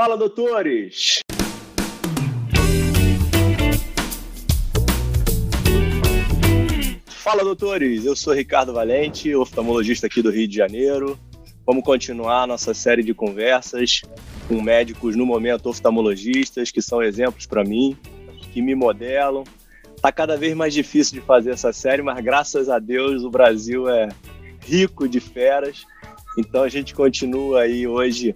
Fala, doutores! Fala, doutores! Eu sou Ricardo Valente, oftalmologista aqui do Rio de Janeiro. Vamos continuar nossa série de conversas com médicos no momento oftalmologistas, que são exemplos para mim, que me modelam. Tá cada vez mais difícil de fazer essa série, mas graças a Deus o Brasil é rico de feras. Então a gente continua aí hoje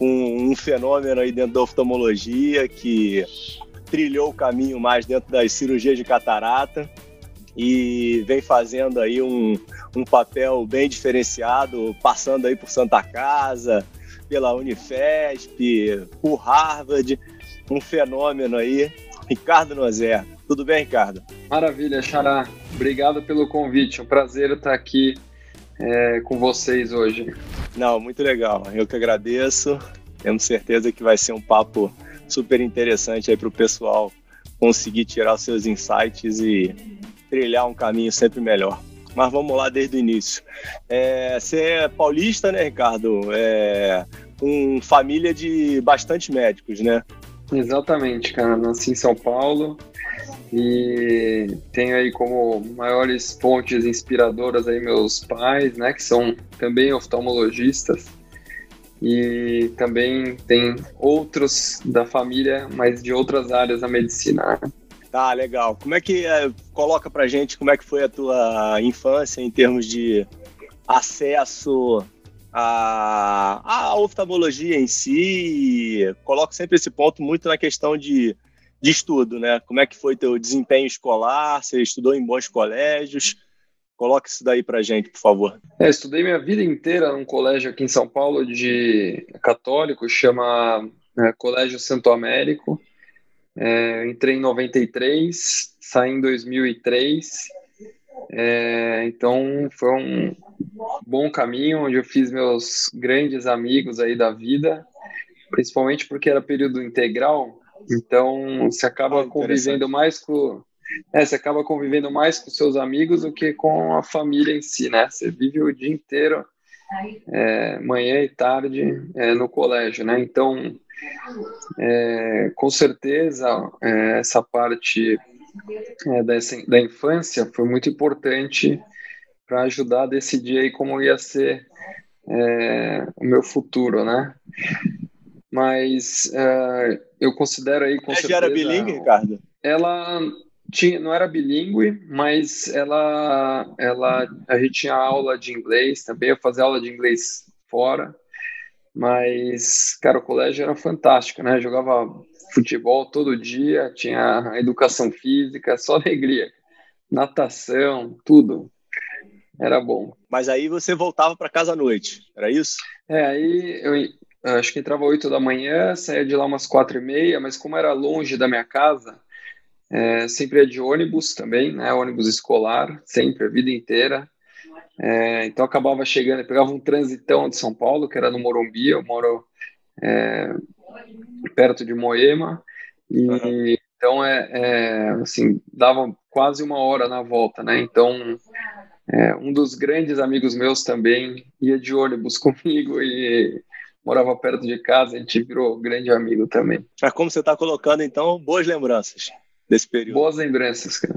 com um fenômeno aí dentro da oftalmologia que trilhou o caminho mais dentro das cirurgias de catarata e vem fazendo aí um, um papel bem diferenciado, passando aí por Santa Casa, pela Unifesp, por Harvard, um fenômeno aí, Ricardo Nozer. Tudo bem, Ricardo? Maravilha, Xará. Obrigado pelo convite. Um prazer estar aqui é, com vocês hoje. Não, muito legal. Eu que agradeço. Temos certeza que vai ser um papo super interessante aí para o pessoal conseguir tirar seus insights e trilhar um caminho sempre melhor. Mas vamos lá desde o início. É, você é paulista, né, Ricardo? É, com família de bastante médicos, né? Exatamente, cara. Nasci em São Paulo, e tenho aí como maiores fontes inspiradoras aí meus pais, né, que são também oftalmologistas e também tem outros da família, mas de outras áreas da medicina. Tá, legal. Como é que é, coloca pra gente como é que foi a tua infância em termos de acesso à, à oftalmologia em si? Coloco sempre esse ponto muito na questão de de estudo, né? Como é que foi teu desempenho escolar? Você estudou em bons colégios? Coloque isso daí para gente, por favor. É, estudei minha vida inteira num colégio aqui em São Paulo de católico, chama é, Colégio Santo Américo. É, entrei em 93, saí em 2003. É, então foi um bom caminho onde eu fiz meus grandes amigos aí da vida, principalmente porque era período integral, então, você acaba ah, convivendo mais com é, você acaba convivendo mais com seus amigos do que com a família em si, né? Você vive o dia inteiro, é, manhã e tarde, é, no colégio, né? Então, é, com certeza, é, essa parte é, dessa, da infância foi muito importante para ajudar a decidir aí como ia ser o meu futuro, né? Mas eu considero aí com Ela certeza... era bilíngue, Ricardo? Ela tinha, não era bilíngue, mas ela, ela, a gente tinha aula de inglês também, eu fazia aula de inglês fora, mas, cara, o colégio era fantástico, né? Eu jogava futebol todo dia, tinha educação física, só alegria, natação, tudo. Era bom. Mas aí você voltava para casa à noite, era isso? É, aí eu, acho que entrava 8 da manhã, saía de lá umas quatro e meia, mas como era longe da minha casa, é, sempre ia de ônibus também, né, ônibus escolar, sempre, a vida inteira. É, então acabava chegando, pegava um transitão de São Paulo, que era no Morumbi, eu moro é, perto de Moema, e uhum. então é, é, assim, dava quase uma hora na volta, né, então é, um dos grandes amigos meus também ia de ônibus comigo e morava perto de casa, a gente virou grande amigo também. Mas como você está colocando, então, boas lembranças desse período. Boas lembranças, cara.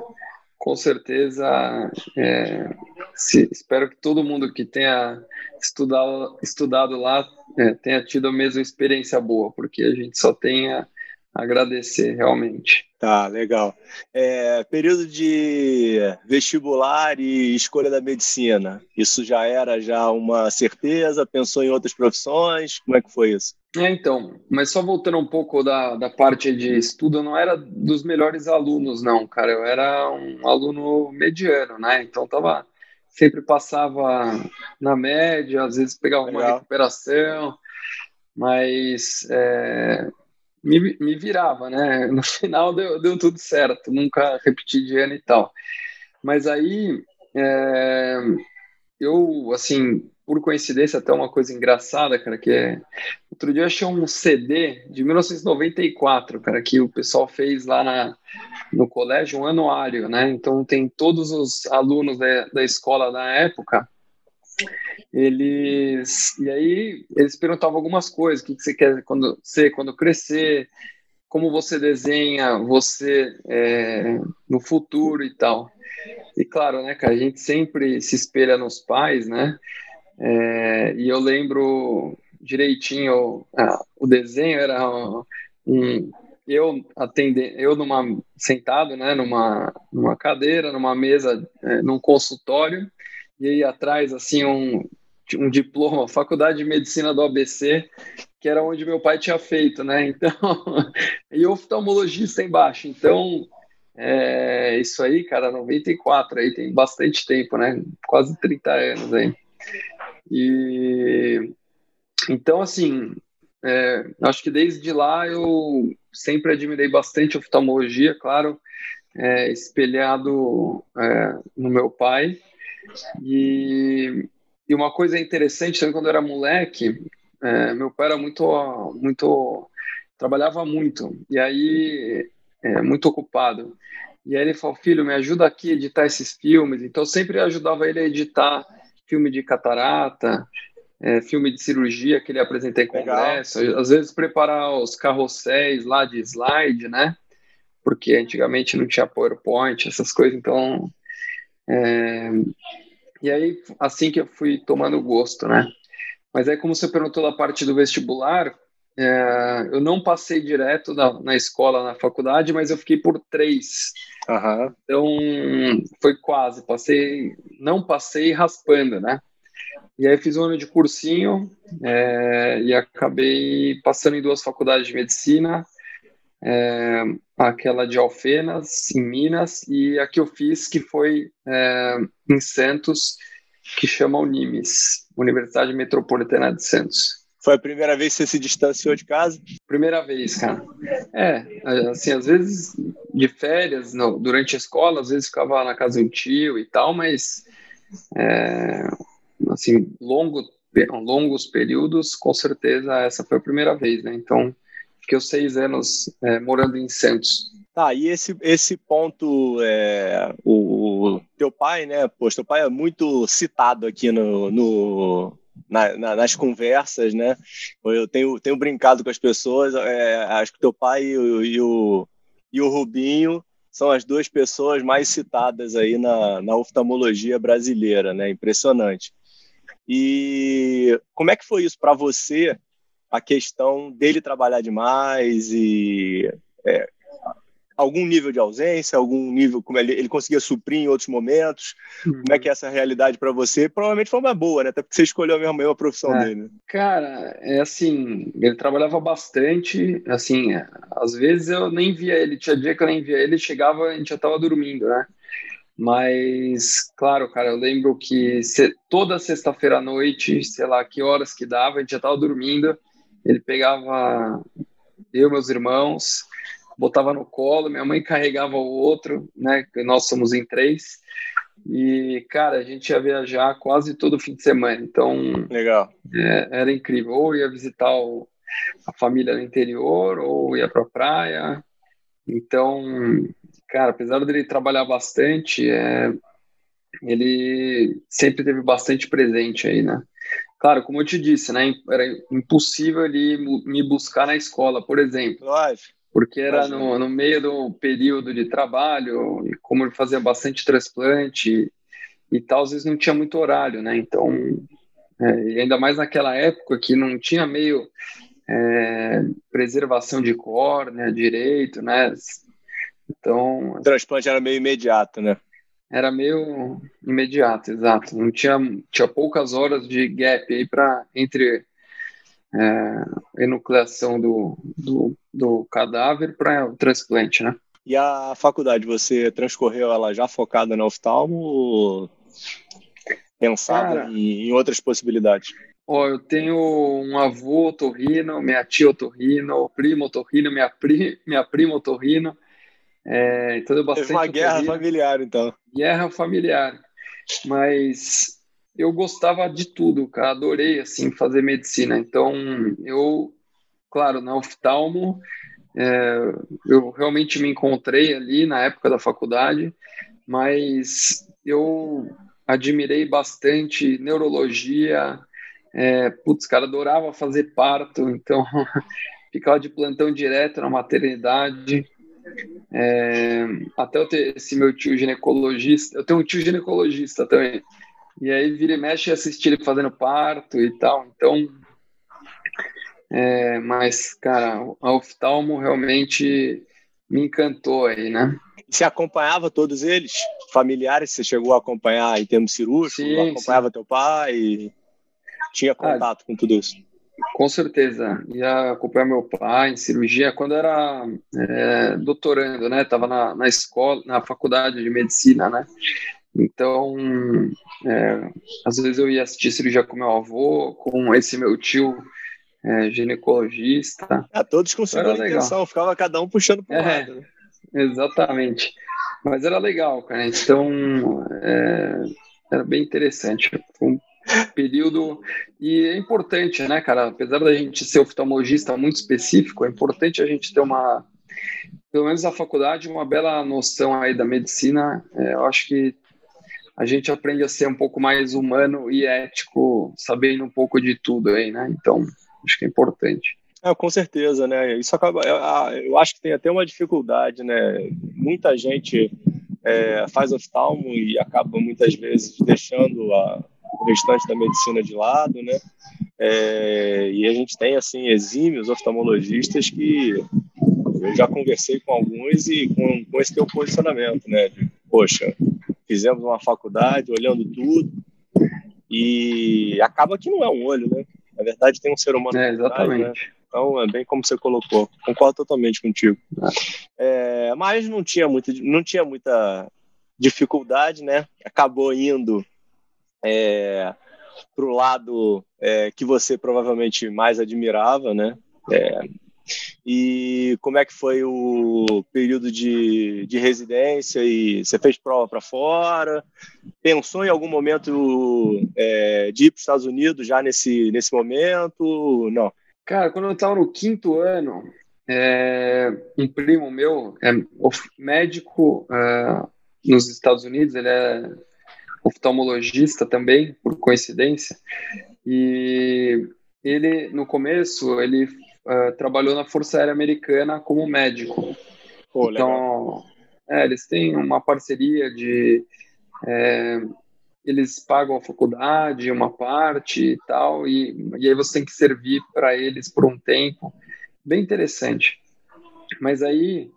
Com certeza, é, se, espero que todo mundo que tenha estudado, estudado lá é, tenha tido a mesma experiência boa, porque a gente só tenha agradecer realmente. Tá, legal. É, período de vestibular e escolha da medicina, isso já era já uma certeza? Pensou em outras profissões? Como é que foi isso? É, então, mas só voltando um pouco da, da parte de estudo, eu não era dos melhores alunos, não, cara. Eu era um aluno mediano, né? Então tava sempre passava na média, às vezes pegava legal. uma recuperação, mas é, me, me virava, né? No final deu, deu tudo certo, nunca repeti de ano e tal. Mas aí, é, eu, assim, por coincidência, até uma coisa engraçada, cara, que é. Outro dia eu achei um CD de 1994, cara, que o pessoal fez lá na, no colégio, um anuário, né? Então tem todos os alunos da, da escola da época eles e aí eles perguntavam algumas coisas, o que, que você quer quando ser quando crescer, como você desenha você é, no futuro e tal. E claro, né, cara, a gente sempre se espelha nos pais, né? É, e eu lembro direitinho, ah, o desenho era um, eu atendendo, eu numa sentado, né, numa, numa cadeira, numa mesa, é, num consultório, e aí atrás assim um um diploma, faculdade de medicina do ABC, que era onde meu pai tinha feito, né? Então, e oftalmologista embaixo. Então, é, isso aí, cara, 94, aí tem bastante tempo, né? Quase 30 anos aí. E então, assim, é, acho que desde lá eu sempre admirei bastante oftalmologia, claro, é, espelhado é, no meu pai. E, e, uma coisa interessante também, quando eu era moleque, é, meu pai era muito, muito, trabalhava muito, e aí, é, muito ocupado. E aí ele falou, filho, me ajuda aqui a editar esses filmes. Então, eu sempre ajudava ele a editar filme de catarata, é, filme de cirurgia que ele apresenta em congresso, Legal. às vezes preparar os carrosséis lá de slide, né? Porque antigamente não tinha PowerPoint, essas coisas, então. É... E aí, assim que eu fui tomando gosto, né? Mas aí, como você perguntou da parte do vestibular, é... eu não passei direto na, na, escola, na faculdade, mas eu fiquei por três. Uhum. Então, foi quase, passei, não passei raspando, né? E aí fiz um ano de cursinho é, e acabei passando em duas faculdades de medicina, é, aquela de Alfenas, em Minas, e a que eu fiz, que foi é, em Santos, que chama Unimes, Universidade Metropolitana de Santos. Foi a primeira vez que você se distanciou de casa? Primeira vez, cara. É, assim, às vezes de férias, durante a escola, às vezes ficava na casa do tio e tal, mas é, assim, longo, longos períodos, com certeza essa foi a primeira vez, né? Então, fiquei os seis anos é, morando em Santos. Tá, e esse, esse ponto, é, o, o, teu pai, né? Poxa, teu pai é muito citado aqui no, no na, na, nas conversas, né? Eu tenho, tenho brincado com as pessoas, é, acho que teu pai e o, e o, e o Rubinho são as duas pessoas mais citadas aí na, na oftalmologia brasileira, né? Impressionante. E como é que foi isso para você, a questão dele trabalhar demais e é, algum nível de ausência, algum nível como ele, ele conseguia suprir em outros momentos? Uhum. Como é que é essa realidade para você? Provavelmente foi uma boa, né? Até porque você escolheu mesmo, a profissão é, dele. Cara, é assim, ele trabalhava bastante, assim, às vezes eu nem via ele, tinha dia que eu nem via ele, chegava, a gente já estava dormindo, né? Mas, claro, cara, eu lembro que toda sexta-feira à noite, sei lá que horas que dava, a gente já estava dormindo, ele pegava eu, meus irmãos, botava no colo, minha mãe carregava o outro, né? Nós somos em três. E, cara, a gente ia viajar quase todo fim de semana. Então, legal. É, era incrível. Ou ia visitar o, a família no interior, ou ia para a praia. Então, Cara, apesar dele trabalhar bastante, é, ele sempre teve bastante presente aí, né? Claro, como eu te disse, né? Era impossível ele me buscar na escola, por exemplo. Lógico. Porque era no, no, meio do período de trabalho, e como ele fazia bastante transplante e, e tal, às vezes não tinha muito horário, né? Então, é, e ainda mais naquela época que não tinha meio é, preservação de córnea direito, né? Então. O transplante era meio imediato, né? Era meio imediato, exato. Não tinha, tinha poucas horas de gap aí para entre é, enucleação do, do, do cadáver para o transplante, né? E a faculdade, você transcorreu ela já focada no oftalmo ou pensava em, em, outras possibilidades? Ó, eu tenho um avô otorrino, minha tia otorrino, primo otorrino, minha, pri, minha prima otorrino, é, então deu bastante. Teve uma guerra familiar, então. Guerra familiar. Mas eu gostava de tudo, cara. Adorei, assim, fazer medicina. Então, eu, claro, na oftalmo, é, eu realmente me encontrei ali na época da faculdade, mas eu admirei bastante neurologia. É, putz, cara, adorava fazer parto, então ficava de plantão direto na maternidade. É, até eu ter esse meu tio ginecologista, eu tenho um tio ginecologista também. E aí vira e mexe e assistir ele fazendo parto e tal. Então, é, mas, cara, a oftalmo realmente me encantou aí, né? Você acompanhava todos eles? Familiares, você chegou a acompanhar em termos cirúrgicos? Sim, acompanhava sim. teu pai? Tinha contato ah, com tudo isso? Com certeza. Ia acompanhar meu pai em cirurgia quando era é, doutorando, né? Tava na, na escola, na faculdade de medicina, né? Então, é, às vezes eu ia assistir cirurgia com meu avô, com esse meu tio é, ginecologista. Ah, todos com segunda intenção, ficava cada um puxando para é, lado. Né? Exatamente. Mas era legal, cara. Então, é, era bem interessante. Foi um período. E é importante, né, cara? Apesar da gente ser oftalmologista muito específico, é importante a gente ter uma. Pelo menos na faculdade, uma bela noção aí da medicina. É, eu acho que a gente aprende a ser um pouco mais humano e ético, sabendo um pouco de tudo aí, né? Então, acho que é importante. É, com certeza, né? Isso acaba. Eu acho que tem até uma dificuldade, né? Muita gente é, faz oftalmo e acaba muitas vezes deixando a, o restante da medicina de lado, né? É, e a gente tem assim exímios oftalmologistas que eu já conversei com alguns e com, com esse teu posicionamento, né? De, poxa, fizemos uma faculdade olhando tudo e acaba que não é um olho, né? Na verdade, tem um ser humano. É, exatamente. Trás, né? Então, é bem como você colocou. Concordo totalmente contigo. É, mas não tinha, muito, não tinha muita dificuldade, né? Acabou indo é, para o lado é, que você provavelmente mais admirava, né? É, e como é que foi o período de, de residência? E você fez prova para fora? Pensou em algum momento é, de ir para os Estados Unidos já nesse, nesse momento? Não. Cara, quando eu estava no quinto ano, é, um primo meu é médico é, nos Estados Unidos, ele é oftalmologista também, por coincidência, e ele, no começo, ele uh, trabalhou na Força Aérea Americana como médico. Pô, então, é, eles têm uma parceria de é, eles pagam a faculdade, uma parte e tal, e, e aí você tem que servir para eles por um tempo. Bem interessante. Mas aí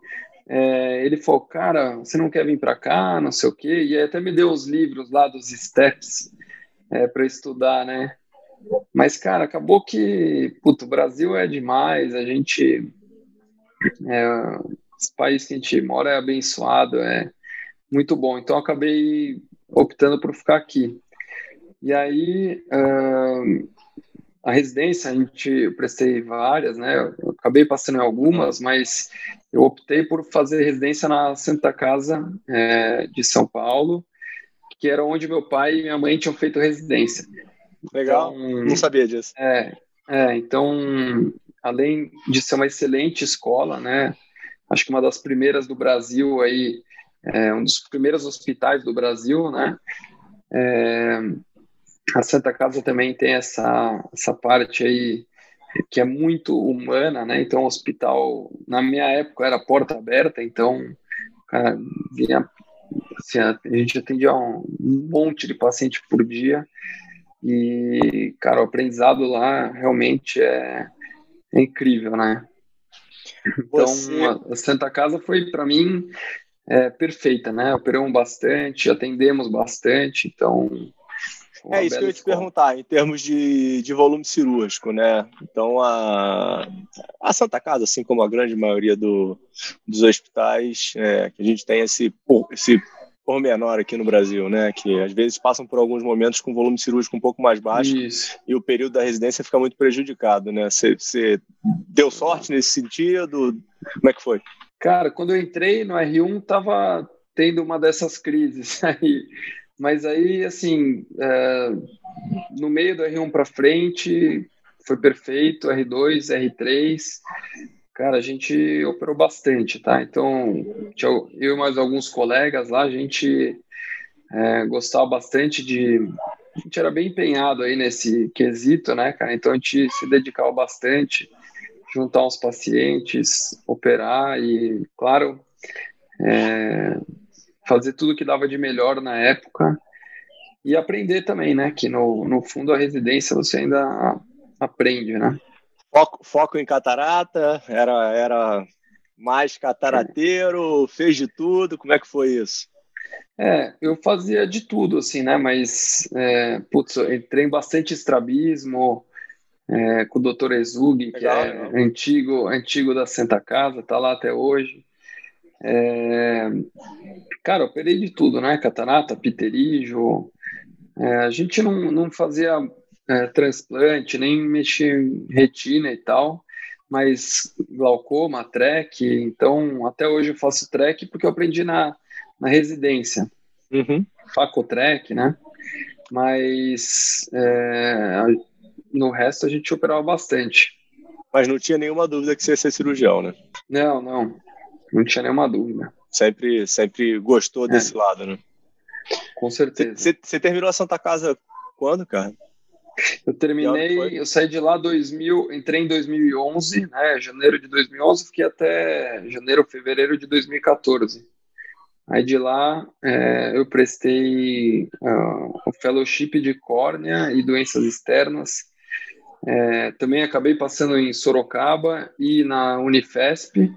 é, ele falou, cara, você não quer vir para cá, não sei o quê, e até me deu os livros lá dos steps é, para estudar, né? Mas, cara, acabou que, puto, o Brasil é demais, a gente. É, os países que a gente mora é abençoado, é muito bom. Então, acabei optando por ficar aqui. E aí, uh, a residência, a gente, eu prestei várias, né? Eu acabei passando em algumas, mas eu optei por fazer residência na Santa Casa é, de São Paulo, que era onde meu pai e minha mãe tinham feito residência. Legal, então, não sabia disso. É, é, então, além de ser uma excelente escola, né? Acho que uma das primeiras do Brasil aí é um dos primeiros hospitais do Brasil, né? É, a Santa Casa também tem essa, essa parte aí que é muito humana, né? Então, o hospital, na minha época, era porta aberta, então, cara, vinha, assim, a gente atendia um monte de paciente por dia e, cara, o aprendizado lá realmente é, é incrível, né? Então, Você... a Santa Casa foi, para mim, é, perfeita, né? Operamos bastante, atendemos bastante, então. É isso que eu ia te perguntar, em termos de, de volume cirúrgico, né? Então, a, a Santa Casa, assim como a grande maioria do, dos hospitais, é, que a gente tem esse, esse pormenor aqui no Brasil, né? Que às vezes passam por alguns momentos com volume cirúrgico um pouco mais baixo Isso. e o período da residência fica muito prejudicado, né? Você deu sorte nesse sentido? Como é que foi? Cara, quando eu entrei no R1, tava tendo uma dessas crises aí. Mas aí, assim, é, no meio do R1 para frente, foi perfeito, R2, R3. Cara, a gente operou bastante, tá? Então, eu e mais alguns colegas lá, a gente é, gostava bastante de. A gente era bem empenhado aí nesse quesito, né, cara? Então a gente se dedicava bastante, juntar uns pacientes, operar e, claro, é, fazer tudo que dava de melhor na época e aprender também, né? Que no, no fundo a residência você ainda aprende, né? Foco, foco em catarata, era, era mais catarateiro, fez de tudo, como é que foi isso? É, eu fazia de tudo, assim, né? Mas, é, putz, entrei em bastante estrabismo é, com o Dr. Ezug, que é legal. antigo, antigo da Santa Casa, tá lá até hoje. É, cara, operei de tudo, né? Catarata, pterígio. É, a gente não, não fazia é, transplante, nem mexia em retina e tal, mas glaucoma, trek. Então, até hoje eu faço trek porque eu aprendi na, na residência. Uhum. Facotrek, né? Mas é, no resto a gente operava bastante. Mas não tinha nenhuma dúvida que você ia ser cirurgião, né? Não, não. Não tinha nenhuma dúvida. Sempre, sempre gostou é. desse lado, né? Com certeza. Você terminou a Santa Casa quando, cara? Eu terminei, eu saí de lá 2000, entrei em 2011, né, janeiro de 2011, fiquei até janeiro, fevereiro de 2014. Aí de lá é, eu prestei uh, o fellowship de córnea e doenças externas. É, também acabei passando em Sorocaba e na Unifesp.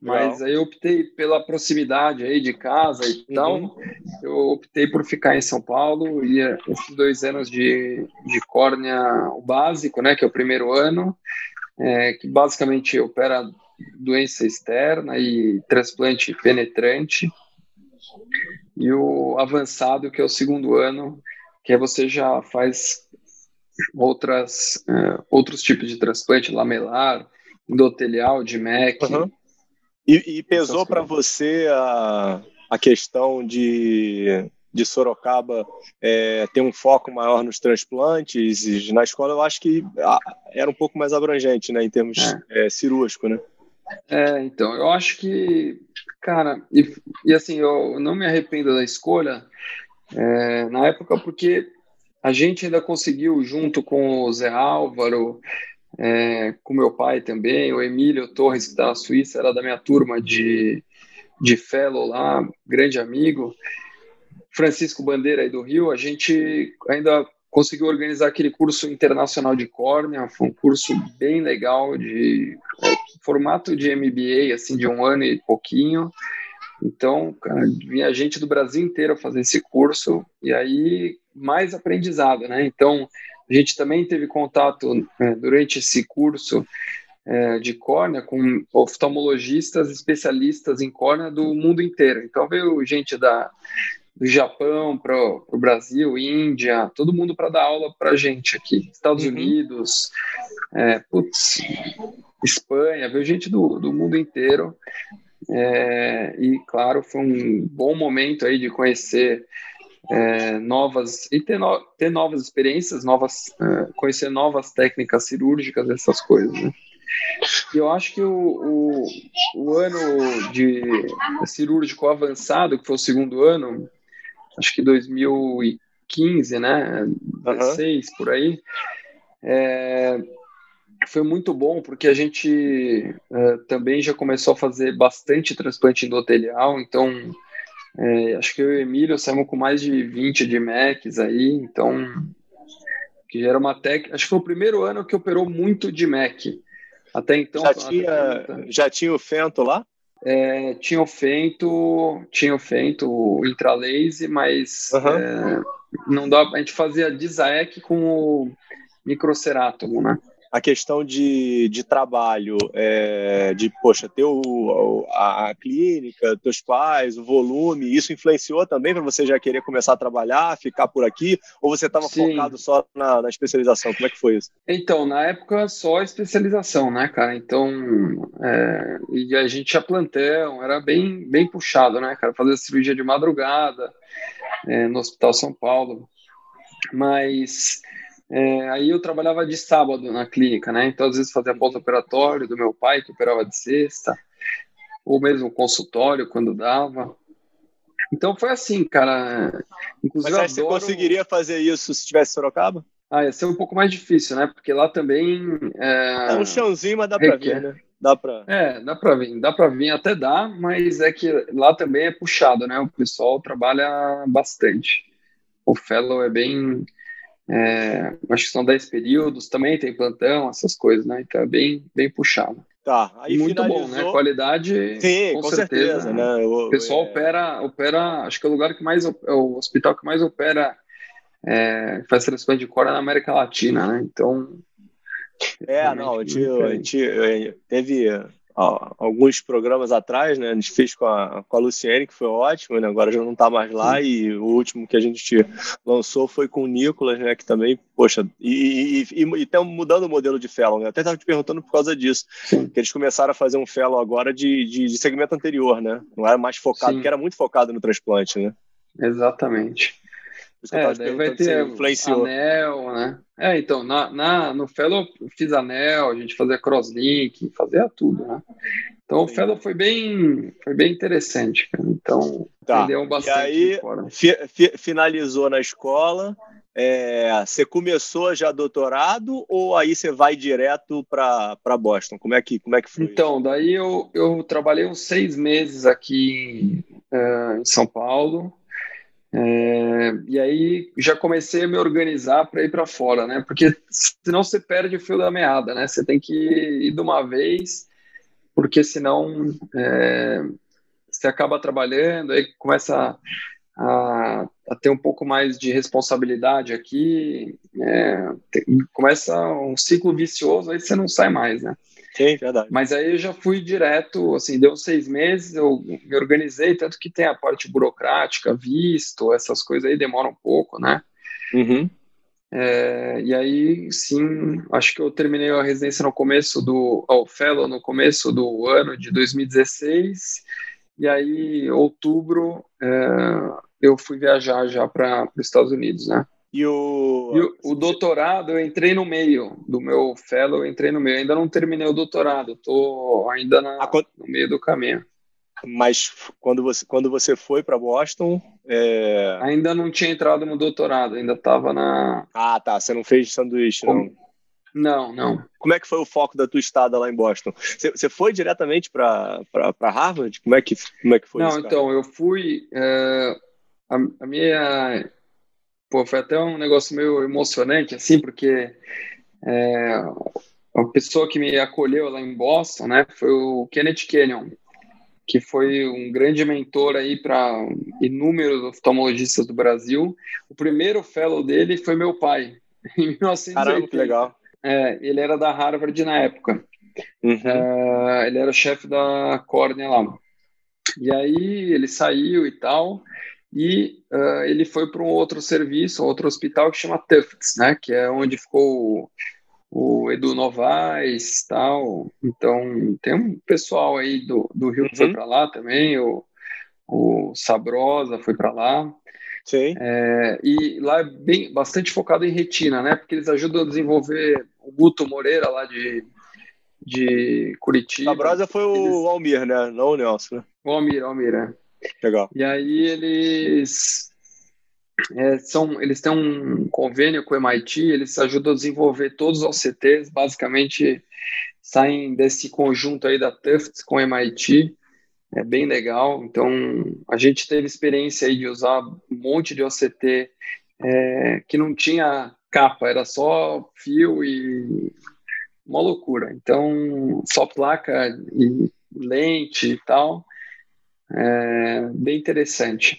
Mas aí eu optei pela proximidade aí de casa e uhum. tal. Eu optei por ficar em São Paulo e fiz dois anos de, de córnea, o básico, né, que é o primeiro ano, é, que basicamente opera doença externa e transplante penetrante. E o avançado, que é o segundo ano, que aí você já faz outras, é, outros tipos de transplante, lamelar, endotelial, de MEC. Uhum. E, e pesou para você a, a questão de, de Sorocaba é, ter um foco maior nos transplantes? Na escola eu acho que era um pouco mais abrangente, né, em termos é. É, cirúrgico, né? É, então, eu acho que, cara, e, e assim, eu não me arrependo da escolha é, na época porque a gente ainda conseguiu, junto com o Zé Álvaro, é, com meu pai também, o Emílio Torres, na Suíça, era da minha turma de, de fellow lá, grande amigo, Francisco Bandeira aí do Rio, a gente ainda conseguiu organizar aquele curso internacional de córnea, foi um curso bem legal, de é, formato de MBA, assim, de um ano e pouquinho, então, cara, vinha gente do Brasil inteiro fazer esse curso, e aí mais aprendizado, né? Então, a gente também teve contato é, durante esse curso é, de córnea com oftalmologistas especialistas em córnea do mundo inteiro. Então veio gente da, do Japão para o Brasil, Índia, todo mundo para dar aula para a gente aqui. Estados uhum. Unidos, é, putz, Espanha, veio gente do, do mundo inteiro. É, e claro, foi um bom momento aí de conhecer é, novas e ter, no, ter novas experiências, novas, é, conhecer novas técnicas cirúrgicas, essas coisas. Né? E eu acho que o, o, o, ano de cirúrgico avançado, que foi o segundo ano, acho que 2015, né, 16 uhum. por aí, é, foi muito bom porque a gente é, também já começou a fazer bastante transplante endotelial, então é, acho que eu e o Emílio saímos com mais de 20 de Macs aí, então que era uma técnica. Acho que foi o primeiro ano que operou muito de Mac. Até então. Já tinha, já tinha o Fento lá? É, tinha o Fento, tinha o Fento, o Intralaze, mas uhum. é, não dá. A gente fazia Disaec com o microcerátomo, né? A questão de, de trabalho, é, de, poxa, ter o, a, a, clínica, teus pais, o volume, isso influenciou também para você já querer começar a trabalhar, ficar por aqui? Ou você estava focado só na, na, especialização? Como é que foi isso? Então, na época, só especialização, né, cara? Então, é, e a gente tinha plantão, era bem, bem puxado, né, cara? Fazer cirurgia de madrugada é, no Hospital São Paulo. Mas é, aí eu trabalhava de sábado na clínica, né? Então, às vezes, fazia pós-operatório do meu pai, que operava de sexta, ou mesmo consultório, quando dava. Então foi assim, cara. Inclusive, Mas você adoro... conseguiria fazer isso se tivesse Sorocaba? Ah, ia ser um pouco mais difícil, né? Porque lá também. É, é um chãozinho, mas dá para vir, né? Dá pra... É, dá para vir, dá para vir, até dá, mas é que lá também é puxado, né? O pessoal trabalha bastante. O fellow é bem. É, acho que são 10 períodos, também tem plantão, essas coisas, né? Então é bem, bem puxado. Tá, aí Muito finalizou... bom, né? Qualidade. Sim, com, com certeza. certeza né? O pessoal é... opera, opera, acho que é o lugar que mais, é o hospital que mais opera é, faz transplante de cora na América Latina, né? Então. É, não, a gente, a gente teve ó, alguns programas atrás, né? A gente fez com a, com a Luciene, que foi ótimo, né? Agora já não está mais lá, e o último que a gente lançou foi com o Nicolas, né? Que também, poxa, e estão mudando o modelo de fellow, né? Até estava te perguntando por causa disso. Sim. Que eles começaram a fazer um fellow agora de, de, de segmento anterior, né? Não era mais focado, Sim. que era muito focado no transplante, né? Exatamente. É, daí vai ter influenciou. anel, né? É, então, na, na, no Fellow eu fiz anel, a gente fazia crosslink, fazia tudo, né? Então o Fellow foi bem, foi bem interessante, cara. Então, tá. aprendeu bastante. E aí, fi, fi, finalizou na escola, é, você começou já doutorado ou aí você vai direto para Boston? Como é que, como é que foi? Então, daí eu, eu trabalhei uns seis meses aqui uh, em São Paulo, é, e aí já comecei a me organizar para ir para fora, né? Porque senão você perde o fio da meada, né? Você tem que ir de uma vez, porque senão é, você acaba trabalhando, aí começa a, a, ter um pouco mais de responsabilidade aqui, é, tem, começa um ciclo vicioso, aí você não sai mais, né? Sim, verdade. Mas aí eu já fui direto, assim, deu seis meses, eu me organizei, tanto que tem a parte burocrática, visto, essas coisas aí demoram um pouco, né? Uhum. É, e aí, sim, acho que eu terminei a residência no começo do, ao Fellow no começo do ano de 2016, e aí, outubro, é, eu fui viajar já para os Estados Unidos, né? E o... e o... o, doutorado, eu entrei no meio do meu fellow, eu entrei no meio. ainda não terminei o doutorado, estou ainda na, no meio do caminho. Mas quando você, quando você foi para Boston. É... Ainda não tinha entrado no doutorado, ainda estava na. Ah, tá. Você não fez sanduíche, não? Não, não. Como é que foi o foco da tua estada lá em Boston? Você, você foi diretamente para Harvard? Como é que, como é que foi não, isso? Não, então, eu fui. É, a, a minha pô, foi até um negócio meio emocionante, assim, porque é, a pessoa que me acolheu lá em Boston, né, foi o Kenneth Kenyon, que foi um grande mentor aí para inúmeros oftalmologistas do Brasil. O primeiro fellow dele foi meu pai, em 1980. Caramba, que legal. É, ele era da Harvard na época. Uhum. Uh, ele era chefe da córnea lá. E aí ele saiu e tal, e uh, ele foi para um outro serviço, outro hospital que chama Tufts, né, que é onde ficou o, o Edu Novaes tal. Então, tem um pessoal aí do, do Rio que foi uhum. para lá também, o, o Sabrosa foi para lá. Sim. É, e lá é bem, bastante focado em retina, né, porque eles ajudam a desenvolver o Guto Moreira lá de, de Curitiba. Sabrosa foi o eles... Almir, né, não o Nelson, né? O Almir, Almir, é. Legal. E aí eles é, são, eles têm um convênio com o MIT, eles ajudam a desenvolver todos os OCTs, basicamente saem desse conjunto aí da Tufts com o MIT, é bem legal. Então a gente teve experiência aí de usar um monte de OCT é, que não tinha capa, era só fio e uma loucura. Então só placa e lente e tal. É, bem interessante.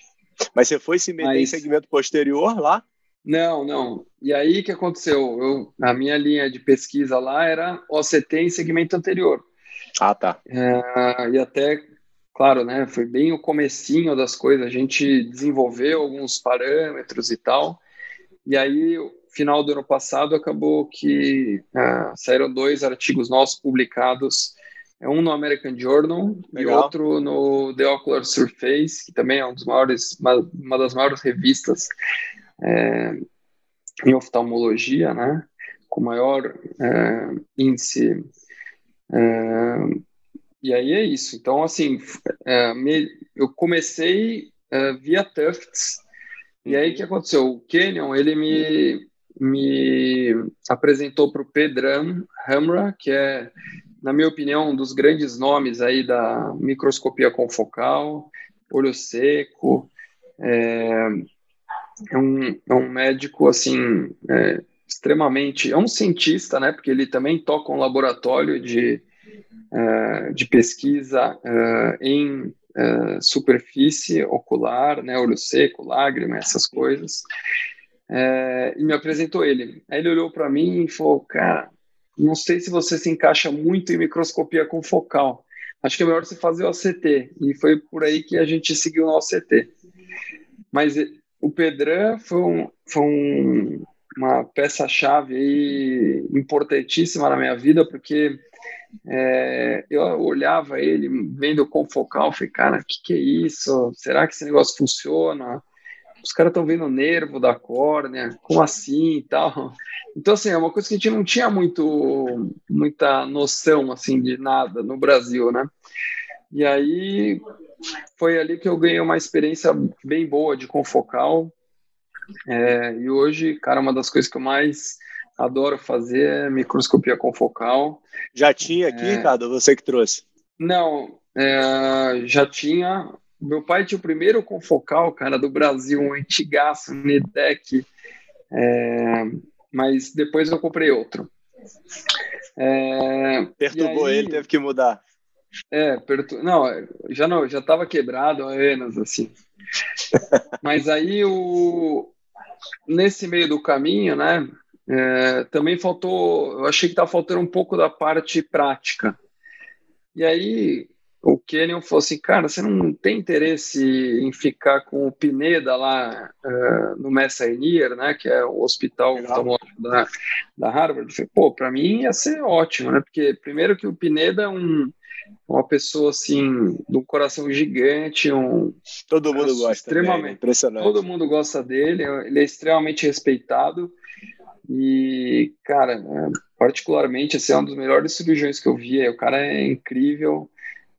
Mas você foi se meter Mas... em segmento posterior lá? Não, não. E aí o que aconteceu? Eu, a minha linha de pesquisa lá era OCT em segmento anterior. Ah, tá. É, e até, claro, né, foi bem o comecinho das coisas, a gente desenvolveu alguns parâmetros e tal. E aí, final do ano passado, acabou que uh, saíram dois artigos nossos publicados um no American Journal Legal. e outro no The Ocular Surface, que também é um dos maiores, uma, uma das maiores revistas é, em oftalmologia, né? Com maior é, índice. É, e aí é isso. Então, assim, é, me, eu comecei uh, via Tufts. E aí o que aconteceu? O Kenyon, ele me, me apresentou para o Pedram Hamra, que é, na minha opinião, um dos grandes nomes aí da microscopia confocal, olho seco, é, é um, é um médico, assim, é, extremamente, é um cientista, né, porque ele também toca um laboratório de, uh, de pesquisa uh, em uh, superfície ocular, né, olho seco, lágrima, essas coisas, e me apresentou ele. Aí ele olhou para mim e falou, cara, não sei se você se encaixa muito em microscopia confocal, acho que é melhor você fazer o ACT, e foi por aí que a gente seguiu no ACT. Mas o Pedran foi um, foi um uma peça-chave importantíssima na minha vida, porque é, eu olhava ele vendo com focal, falei, cara, o que, que é isso? Será que esse negócio funciona? Os caras estão vendo o nervo da córnea, como assim e tal. Então, assim, é uma coisa que a gente não tinha muito, muita noção, assim, de nada no Brasil, né? E aí, foi ali que eu ganhei uma experiência bem boa de confocal, é, e hoje, cara, uma das coisas que eu mais adoro fazer é microscopia confocal. Já tinha aqui, é... Ricardo? Você que trouxe? Não, é, já tinha. Meu pai tinha o primeiro confocal, cara, do Brasil, um antigaço, um Nidec. É, mas depois eu comprei outro. É, Perturbou aí, ele, teve que mudar. É, pertu... não, já não, já estava quebrado há anos, assim. Mas aí o, nesse meio do caminho, né, é, também faltou, eu achei que estava faltando um pouco da parte prática. E aí Kenyon falou assim, cara, você não tem interesse em ficar com o Pineda lá uh, no Messainier, né, que é o hospital da, da Harvard? Eu falei, pô, para mim ia ser ótimo, né, porque primeiro que o Pineda é um uma pessoa assim, de um coração gigante, um todo mundo gosta, extremamente dele, impressionante. Todo mundo gosta dele, ele é extremamente respeitado e, cara, é, particularmente esse é um dos melhores cirurgiões que eu vi. O cara é incrível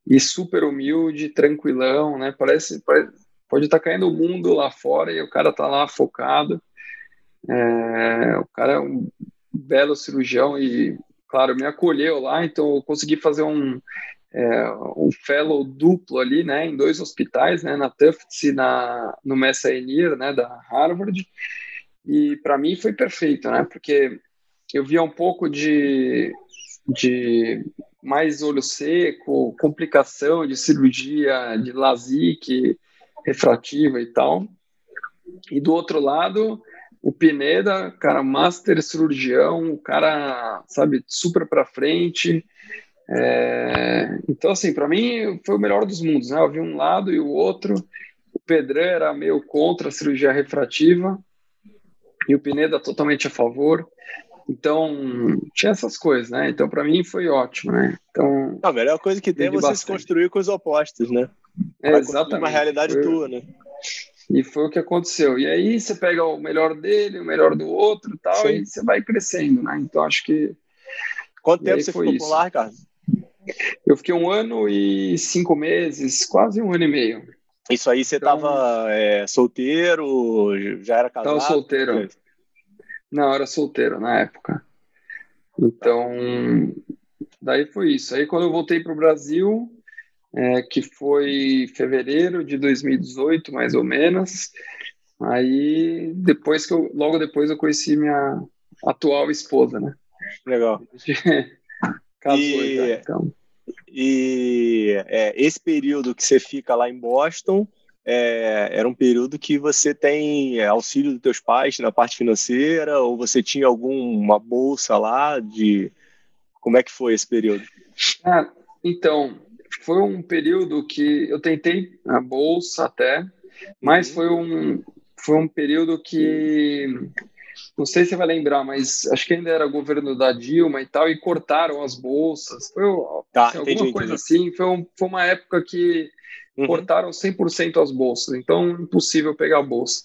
e super humilde, tranquilão, né? Parece, parece pode estar tá caindo o mundo lá fora e o cara tá lá focado. É, o cara é um belo cirurgião e claro, me acolheu lá, então eu consegui fazer um, é, um fellow duplo ali, né, em dois hospitais, né, na Tufts e na, no Messainier, né, da Harvard, e para mim foi perfeito, né, porque eu via um pouco de, de mais olho seco, complicação de cirurgia de LASIK refrativa e tal, e do outro lado o Pineda, cara, master cirurgião, o cara, sabe, super para frente, é, então, assim, para mim foi o melhor dos mundos, né? Eu vi um lado e o outro. O Pedrão era meio contra a cirurgia refrativa e o Pineda totalmente a favor. Então, tinha essas coisas, né? Então, para mim foi ótimo, né? Então, a melhor coisa que tem é você bastante. se construir com os opostos, né? É, exatamente. Uma realidade foi... tua, né? E foi o que aconteceu. E aí você pega o melhor dele, o melhor do outro e tal, Sim. e você vai crescendo, né? Então, acho que. Quanto tempo você ficou isso. por lá, Ricardo? Eu fiquei um ano e cinco meses, quase um ano e meio. Isso aí você estava então, é, solteiro, já era casado? Estava solteiro. Não, era solteiro na época. Então, daí foi isso. Aí quando eu voltei para o Brasil, é, que foi fevereiro de 2018, mais ou menos, aí depois que eu, logo depois eu conheci minha atual esposa, né? Legal. Casou e, já, então. E é, esse período que você fica lá em Boston é, era um período que você tem é, auxílio dos teus pais na parte financeira ou você tinha alguma bolsa lá de como é que foi esse período? Ah, então foi um período que eu tentei a bolsa até, mas uhum. foi um foi um período que não sei se você vai lembrar, mas acho que ainda era governo da Dilma e tal, e cortaram as bolsas. Foi tá, assim, alguma entendi, coisa entendi. assim. Foi, um, foi uma época que uhum. cortaram 100% as bolsas, então impossível pegar a bolsa.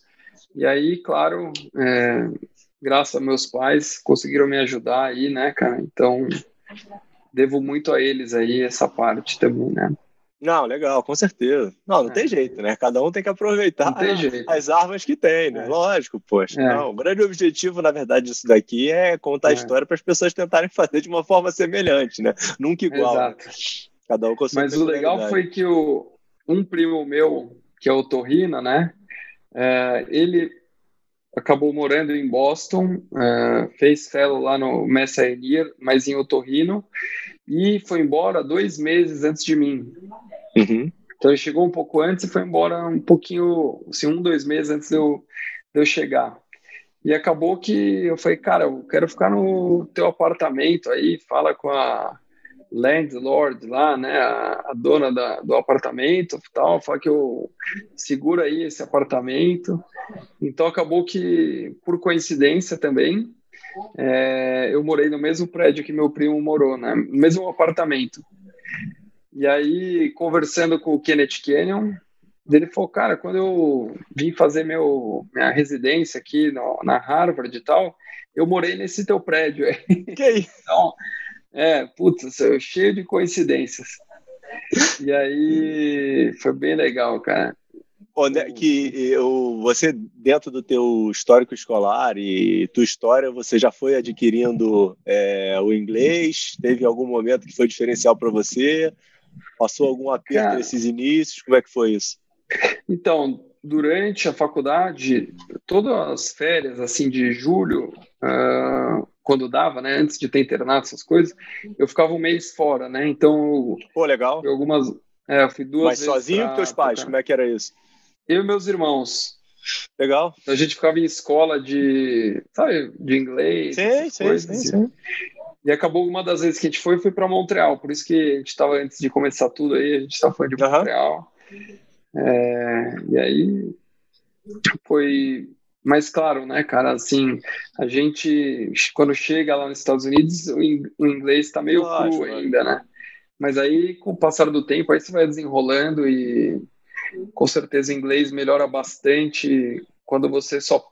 E aí, claro, é, graças a meus pais, conseguiram me ajudar aí, né, cara? Então, devo muito a eles aí essa parte também, né? Não, legal, com certeza. Não, não é. tem jeito, né? Cada um tem que aproveitar tem as armas que tem, né? É. Lógico, poxa. É. Não, o grande objetivo, na verdade, disso daqui é contar a é. história para as pessoas tentarem fazer de uma forma semelhante, né? Nunca igual. Né? Exato. Né? Cada um com sua Mas o legal foi que o, um primo meu, que é o Torrina, né? É, ele acabou morando em Boston, uh, fez fellow lá no Messa mas em Otorrino, e foi embora dois meses antes de mim. Uhum. Então ele chegou um pouco antes e foi embora um pouquinho, assim, um, dois meses antes de eu, de eu chegar. E acabou que eu falei, cara, eu quero ficar no teu apartamento aí, fala com a landlord lá, né, a, dona da, do apartamento, tal, fala que eu seguro aí esse apartamento. Então acabou que, por coincidência também, é, eu morei no mesmo prédio que meu primo morou, né, no mesmo apartamento. E aí, conversando com o Kenneth Canyon, ele falou, cara, quando eu vim fazer meu, minha residência aqui no, na Harvard e tal, eu morei nesse teu prédio aí. Que isso? Então, é, putz, cheio de coincidências. E aí, foi bem legal, cara. Onde é que eu, você, dentro do teu histórico escolar e tua história, você já foi adquirindo é, o inglês? Teve algum momento que foi diferencial para você? Passou algum aperto Cara, nesses inícios? Como é que foi isso? Então, durante a faculdade, todas as férias, assim, de julho, uh, quando dava, né, antes de ter internato, essas coisas, eu ficava um mês fora, né, então... Pô, legal. Algumas... É, eu fui duas Mas sozinho com teus pais, como é que era isso? Eu e meus irmãos. Legal. Então, a gente ficava em escola de, sabe, de inglês, sim, sim, coisas, sim, sim. E acabou uma das vezes que a gente foi, foi para Montreal. Por isso que a gente estava, antes de começar tudo aí, a gente estava falando de uhum. Montreal. É, e aí foi. Mas claro, né, cara, assim, a gente, quando chega lá nos Estados Unidos, o inglês está meio cru ainda, né? Mas aí, com o passar do tempo, aí você vai desenrolando e com certeza o inglês melhora bastante quando você só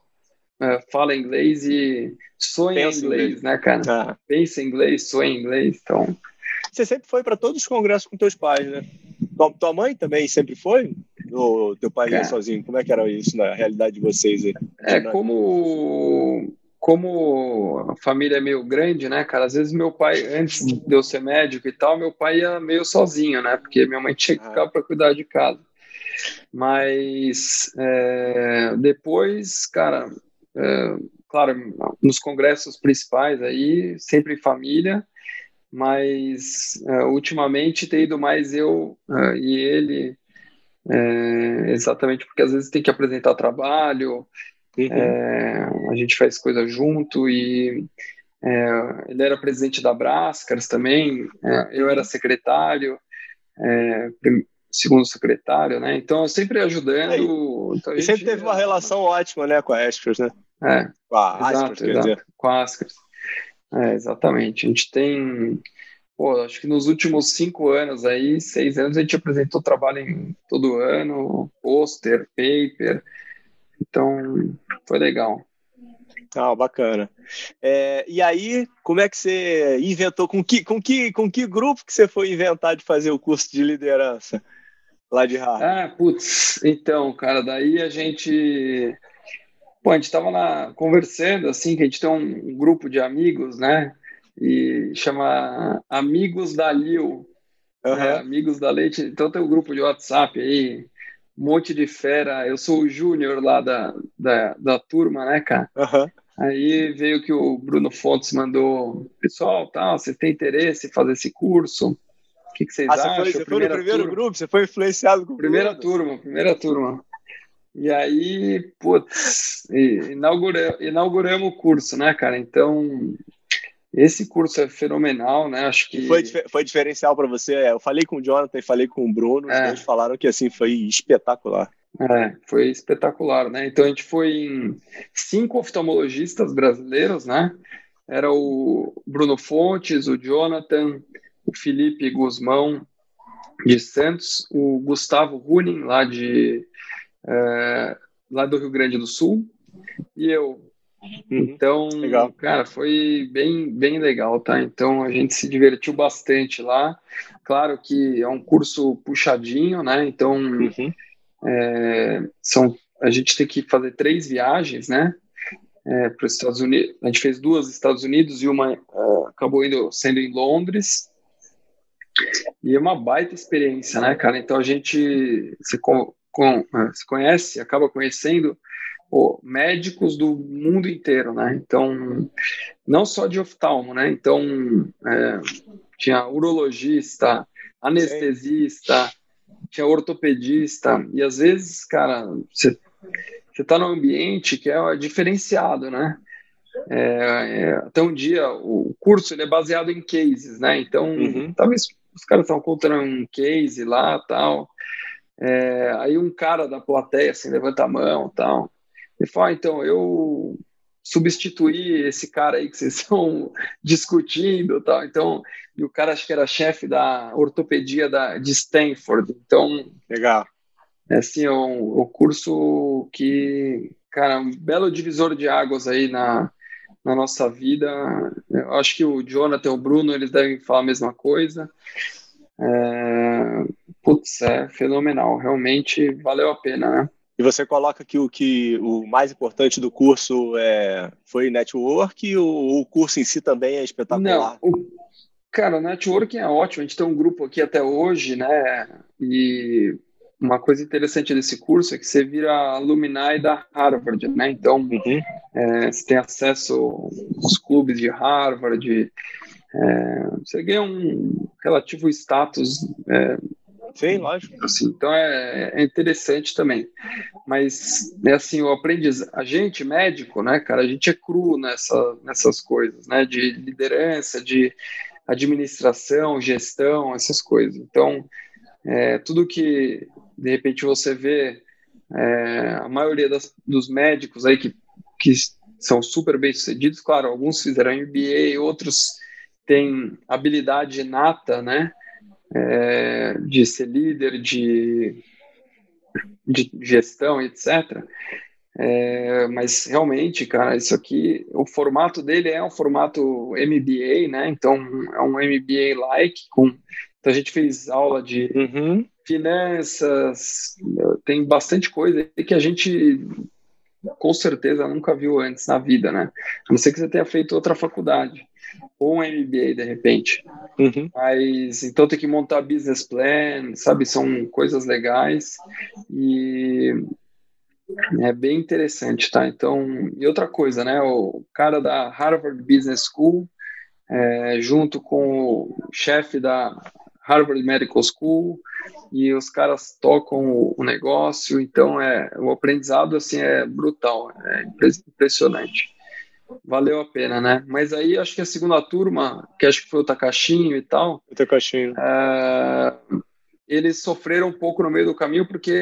é, fala inglês e sonha em inglês, né, cara? Ah. Pensa em inglês, sonha em inglês, então... Você sempre foi para todos os congressos com teus pais, né? Tua, tua mãe também sempre foi? Ou teu pai ia sozinho? Como é que era isso na realidade de vocês aí? É, como como a família é meio grande, né, cara? Às vezes meu pai, antes de eu ser médico e tal, meu pai ia meio sozinho, né? Porque minha mãe tinha que ah. ficar para cuidar de casa. Mas é, depois, cara, é, claro, nos congressos principais aí, sempre em família, mas é, ultimamente tem ido mais eu é, e ele, é, exatamente porque às vezes tem que apresentar trabalho, uhum. É, a gente faz coisa junto e ele era presidente da Brascars também, eu era secretário, segundo secretário, né? Então, sempre ajudando. Então, e sempre teve uma relação ótima, né, com a Aspers, né? É. Com a Aspers, quer exato, dizer. Com a. É, exatamente. A gente tem, pô, acho que nos últimos cinco anos aí, seis anos, a gente apresentou trabalho em todo ano, pôster, paper. Então, foi legal. Ah, bacana. É, e aí, como é que você inventou? Com que, com, que, com que grupo que você foi inventar de fazer o curso de liderança? lá de Harvard? Ah, putz, então, cara, daí a gente. Pô, a gente tava lá conversando, assim, que a gente tem um grupo de amigos, né? E chama Amigos da Lil, uhum. né? Amigos da Leite. Então tem um grupo de WhatsApp aí, um monte de fera. Eu sou o júnior lá da, da, da turma, né, cara? Uhum. Aí veio que o Bruno Fontes mandou, pessoal, tá, você tem interesse em fazer esse curso? que, que vocês ah, acham? Você foi, você foi no primeiro turma. grupo? Você foi influenciado com Primeira Bruno? turma, primeira turma. E aí, putz, inauguramos, inauguramos o curso, né, cara? Então, esse curso é fenomenal, né? Acho que. Foi, foi diferencial para você. É, eu falei com o Jonathan e falei com o Bruno, é. eles falaram que assim foi espetacular. É, foi espetacular, né? Então a gente foi em cinco oftalmologistas brasileiros, né? Era o Bruno Fontes, o Jonathan, o Felipe Guzmão de Santos, o Gustavo Runin, lá, de, é, lá do Rio Grande do Sul, e eu. Uhum. Então, legal. cara, foi bem, bem legal, tá? Então a gente se divertiu bastante lá. Claro que é um curso puxadinho, né? Então uhum. é, são, a gente tem que fazer três viagens, né? É, para os Estados Unidos. A gente fez duas nos Estados Unidos e uma uh, acabou indo sendo em Londres. E é uma baita experiência, né, cara? Então a gente se, com, com, é, se conhece, acaba conhecendo pô, médicos do mundo inteiro, né? Então, não só de oftalmo, né? Então, é, tinha urologista, anestesista, tinha ortopedista, e às vezes, cara, você está num ambiente que é diferenciado, né? É, é, até um dia, o curso ele é baseado em cases, né? Então, uhum. talvez os caras estão contando um case lá, tal. É, aí um cara da plateia assim levanta a mão, tal. Ele fala, ah, então, eu substituí esse cara aí que vocês estão discutindo tal. Então, e o cara acho que era chefe da ortopedia da, de Stanford. Então, legal. É assim, é um, um curso que, cara, um belo divisor de águas aí na, na nossa vida. Eu acho que o Jonathan e o Bruno, eles devem falar a mesma coisa. É, putz, é fenomenal. Realmente valeu a pena, né? E você coloca que o que o mais importante do curso é, foi network e o, o curso em si também é espetacular? Não, o, cara, o networking é ótimo. A gente tem um grupo aqui até hoje, né? E uma coisa interessante desse curso é que você vira alumni da Harvard, né? Então, uhum. é, você tem acesso aos clubes de Harvard, é, você ganha um relativo status é, Sim, lógico. Assim, então é, é, interessante também. Mas, é assim, o aprendiz, a gente, médico, né, cara, a gente é cru nessa, nessas coisas, né, de liderança, de administração, gestão, essas coisas. Então, é, tudo que, de repente, você vê, é, a maioria das, dos médicos aí que, que são super bem sucedidos, claro, alguns fizeram MBA, outros têm habilidade inata, né, é, de ser líder, de, de gestão, etc. É, mas realmente, cara, isso aqui, o formato dele é um formato MBA, né? Então é um MBA-like, com então a gente fez aula de uhum. finanças, tem bastante coisa que a gente com certeza nunca viu antes na vida, né? A não ser que você tenha feito outra faculdade ou um MBA de repente. Uhum. Mas então tem que montar business plan, sabe? São coisas legais e é bem interessante, tá? Então, e outra coisa, né? O cara da Harvard Business School, é, junto com o chefe da Harvard Medical School, e os caras tocam o, o negócio, então é o aprendizado assim é brutal, é impressionante valeu a pena, né? Mas aí acho que a segunda turma, que acho que foi o Takashinho e tal. O Takashinho. É, eles sofreram um pouco no meio do caminho porque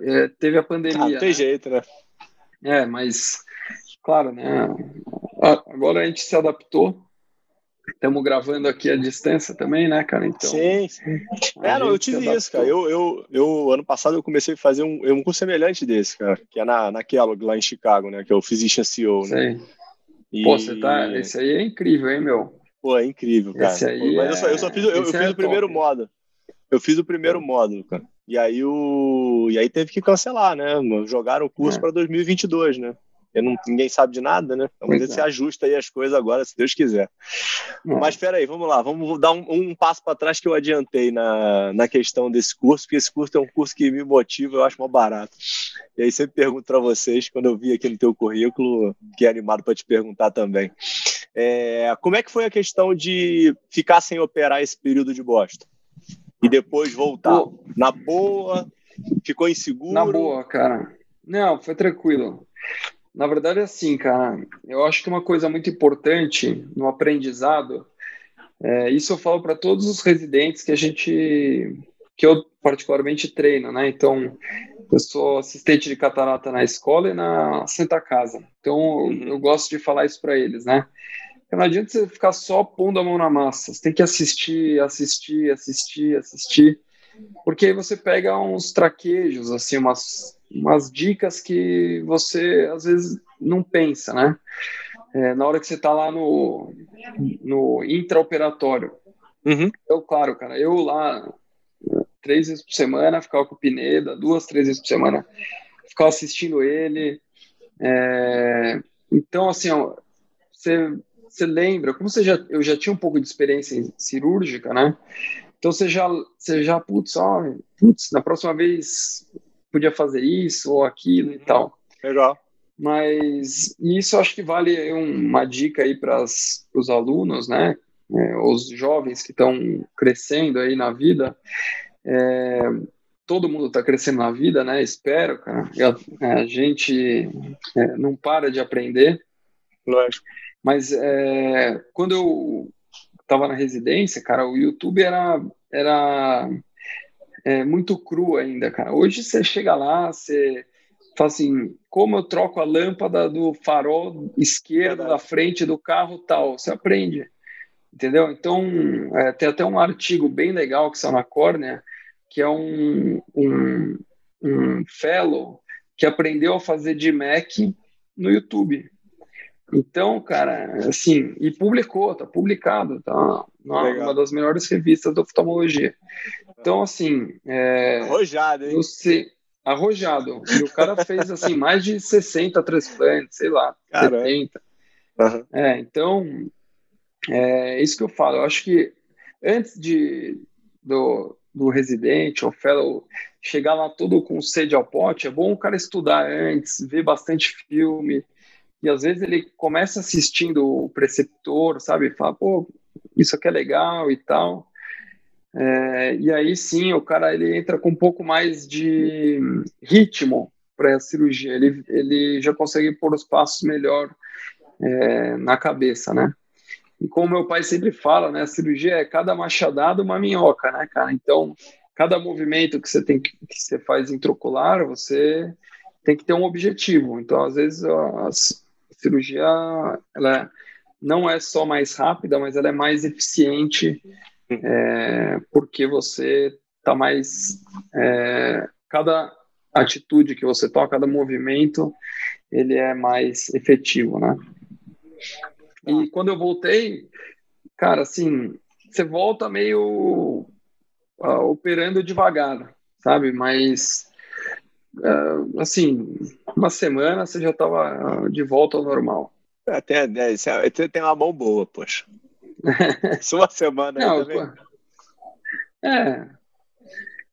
é, teve a pandemia. Ah, não tem né? jeito, né? É, mas, claro, né? Agora a gente se adaptou. Estamos gravando aqui à distância também, né, cara? Então, sim, sim. É, não, eu tive isso, cara. Eu, eu, eu, ano passado, eu comecei a fazer um, um curso semelhante desse, cara, que é na, na Kellogg, lá em Chicago, né? Que é o Physician CEO, né? Sim. E... Pô, você tá. Esse aí é incrível, hein, meu? Pô, é incrível, cara. Esse aí Mas é... eu, só, eu só fiz, eu, eu fiz é o primeiro top. módulo. Eu fiz o primeiro é. módulo, cara. E aí o e aí teve que cancelar, né? Jogaram o curso é. para 2022, né? Não, ninguém sabe de nada, né? Então, mas é. se ajusta aí as coisas agora, se Deus quiser. É. Mas espera aí, vamos lá, vamos dar um, um passo para trás que eu adiantei na, na questão desse curso, porque esse curso é um curso que me motiva, eu acho mais barato. E aí sempre pergunto para vocês, quando eu vi aqui no teu currículo, que é animado para te perguntar também. É, como é que foi a questão de ficar sem operar esse período de bosta? E depois voltar? Pô. Na boa? Ficou inseguro? Na boa, cara. Não, foi tranquilo. Na verdade, é assim, cara, eu acho que uma coisa muito importante no aprendizado, é, isso eu falo para todos os residentes que a gente, que eu particularmente treino, né? Então, eu sou assistente de catarata na escola e na Santa Casa. Então, uhum. eu gosto de falar isso para eles, né? Não adianta você ficar só pondo a mão na massa. Você tem que assistir, assistir, assistir, assistir. Porque aí você pega uns traquejos, assim, umas umas dicas que você às vezes não pensa, né? É, na hora que você está lá no, no intraoperatório. Uhum. Eu, claro, cara, eu lá três vezes por semana ficava com o Pineda, duas, três vezes por semana ficava assistindo ele. É, então, assim, ó, você, você lembra, como você já, eu já tinha um pouco de experiência cirúrgica, né? Então você já, você já putz, ó, putz, na próxima vez podia fazer isso ou aquilo e tal. Legal. Mas isso acho que vale uma dica aí para os alunos, né? É, os jovens que estão crescendo aí na vida. É, todo mundo está crescendo na vida, né? Espero, cara. A, a gente é, não para de aprender. Lógico. Mas é, quando eu estava na residência, cara, o YouTube era, era é, muito cru ainda, cara. Hoje você chega lá, você fala assim, como eu troco a lâmpada do farol esquerdo da frente do carro tal, você aprende, entendeu? Então, é, tem até um artigo bem legal que saiu na Córnea, que é um, um, um fellow que aprendeu a fazer de Mac no YouTube. Então, cara, assim, e publicou, tá publicado, tá numa, uma das melhores revistas de oftalmologia. Então, assim. É, arrojado, hein? Você, arrojado. E o cara fez, assim, mais de 60 transplantes, sei lá, Caramba. 70. Uhum. É, então, é isso que eu falo. Eu acho que antes de, do, do residente ou fellow chegar lá todo com sede ao pote, é bom o cara estudar antes, ver bastante filme, e às vezes ele começa assistindo o preceptor, sabe? Fala, pô, isso aqui é legal e tal. É, e aí sim, o cara ele entra com um pouco mais de ritmo para a cirurgia. Ele, ele já consegue pôr os passos melhor é, na cabeça, né? E como meu pai sempre fala, né? A cirurgia é cada machadada uma minhoca, né, cara? Então, cada movimento que você tem que, que você faz intraocular, você tem que ter um objetivo. Então, às vezes, as, cirurgia ela não é só mais rápida, mas ela é mais eficiente é, porque você está mais é, cada atitude que você toma, cada movimento, ele é mais efetivo, né? E quando eu voltei, cara, assim, você volta meio uh, operando devagar, sabe? Mas uh, assim, uma semana você já estava de volta ao normal. Até, é, você tem uma mão boa, poxa. Só uma semana Não, também. É.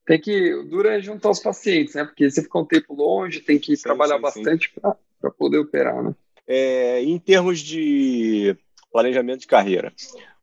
Tem que. Dura é juntar os pacientes, né? Porque você fica um tempo longe, tem que sim, trabalhar sim, bastante para poder operar, né? É, em termos de planejamento de carreira,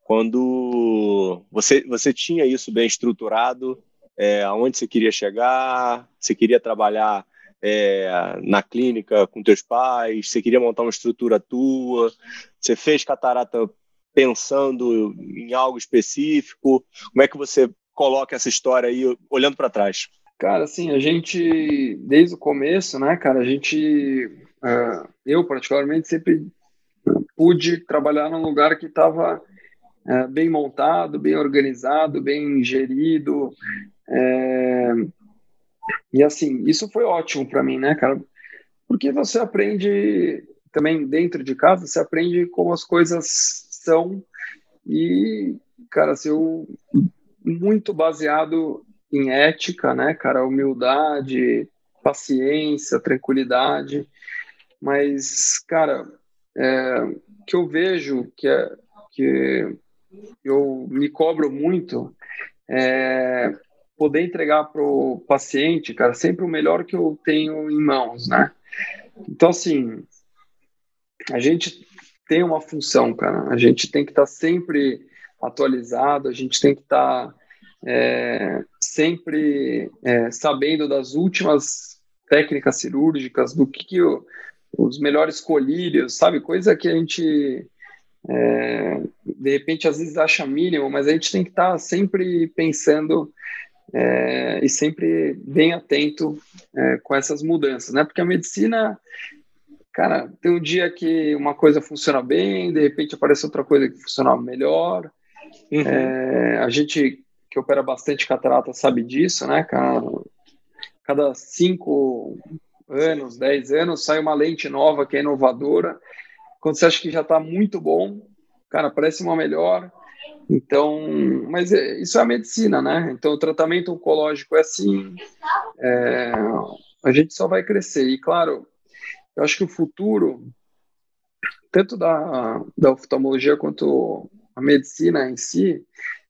quando você, você tinha isso bem estruturado, é, aonde você queria chegar, você queria trabalhar é, na clínica com teus pais, você queria montar uma estrutura tua, você fez catarata pensando em algo específico, como é que você coloca essa história aí olhando para trás? Cara, assim, a gente, desde o começo, né, cara, a gente, uh, eu particularmente sempre pude trabalhar num lugar que estava uh, bem montado, bem organizado, bem gerido, é... E assim, isso foi ótimo para mim, né, cara? Porque você aprende também dentro de casa, você aprende como as coisas são. E, cara, assim, eu muito baseado em ética, né, cara, humildade, paciência, tranquilidade, mas, cara, é, que eu vejo que é que eu me cobro muito é, poder entregar para o paciente, cara, sempre o melhor que eu tenho em mãos, né? Então, assim, a gente tem uma função, cara. A gente tem que estar tá sempre atualizado, a gente tem que estar tá, é, sempre é, sabendo das últimas técnicas cirúrgicas, do que, que o, os melhores colírios, sabe? Coisa que a gente é, de repente às vezes acha mínimo, mas a gente tem que estar tá sempre pensando é, e sempre bem atento é, com essas mudanças, né? Porque a medicina, cara, tem um dia que uma coisa funciona bem, de repente aparece outra coisa que funciona melhor. Uhum. É, a gente que opera bastante catarata sabe disso, né, cara? Cada cinco anos, 10 anos, sai uma lente nova que é inovadora. Quando você acha que já está muito bom, cara, parece uma melhor. Então, mas é, isso é a medicina, né? Então, o tratamento oncológico é assim, é, a gente só vai crescer. E, claro, eu acho que o futuro, tanto da, da oftalmologia quanto a medicina em si,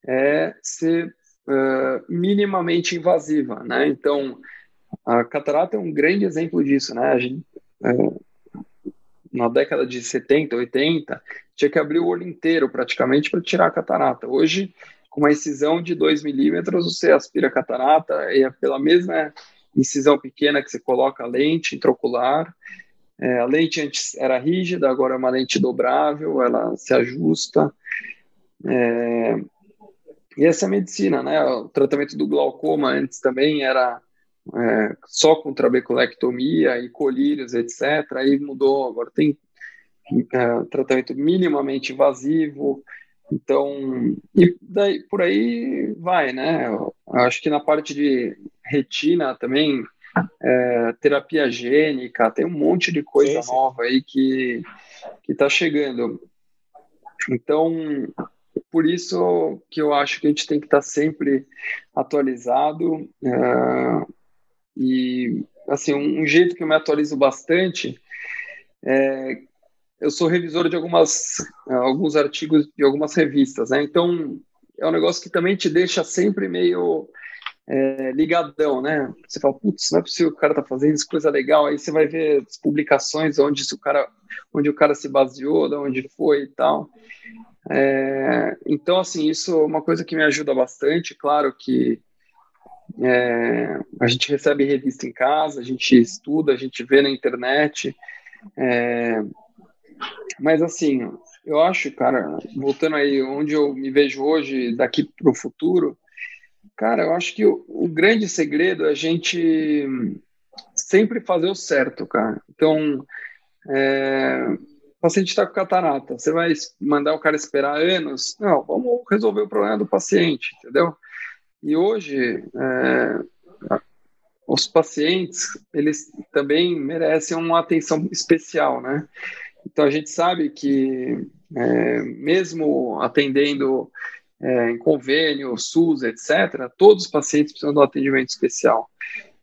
é ser uh, minimamente invasiva, né? Então, a catarata é um grande exemplo disso, né? A gente, uh, na década de 70, 80, tinha que abrir o olho inteiro praticamente para tirar a catarata. Hoje, com uma incisão de 2 milímetros, você aspira a catarata e é pela mesma incisão pequena que você coloca a lente intraocular. É, a lente antes era rígida, agora é uma lente dobrável, ela se ajusta. É, e essa é a medicina, né? O tratamento do glaucoma antes também era é, só com trabeculectomia e colírios, etc. Aí mudou, agora tem é, tratamento minimamente invasivo. Então, e daí por aí vai, né? Eu acho que na parte de retina também, é, terapia gênica, tem um monte de coisa sim, sim. nova aí que que está chegando. Então, por isso que eu acho que a gente tem que estar tá sempre atualizado. É, e, assim, um, um, jeito que eu me atualizo bastante é. Eu sou revisor de algumas, alguns artigos de algumas revistas, né? Então, é um negócio que também te deixa sempre meio é, ligadão, né? Você fala, putz, não é possível que o cara tá fazendo isso, coisa legal. Aí você vai ver as publicações onde, o cara, onde o cara se baseou, de onde foi e tal. É, então, assim, isso é uma coisa que me ajuda bastante. Claro que é, a gente recebe revista em casa, a gente estuda, a gente vê na internet. É, mas, assim, eu acho, cara, voltando aí onde eu me vejo hoje, daqui para o futuro, cara, eu acho que o, o grande segredo é a gente sempre fazer o certo, cara. Então, é, o paciente está com catarata, você vai mandar o cara esperar anos? Não, vamos resolver o problema do paciente, entendeu? E hoje, é, os pacientes, eles também merecem uma atenção especial, né? Então, a gente sabe que, é, mesmo atendendo é, em convênio, SUS, etc., todos os pacientes precisam de um atendimento especial.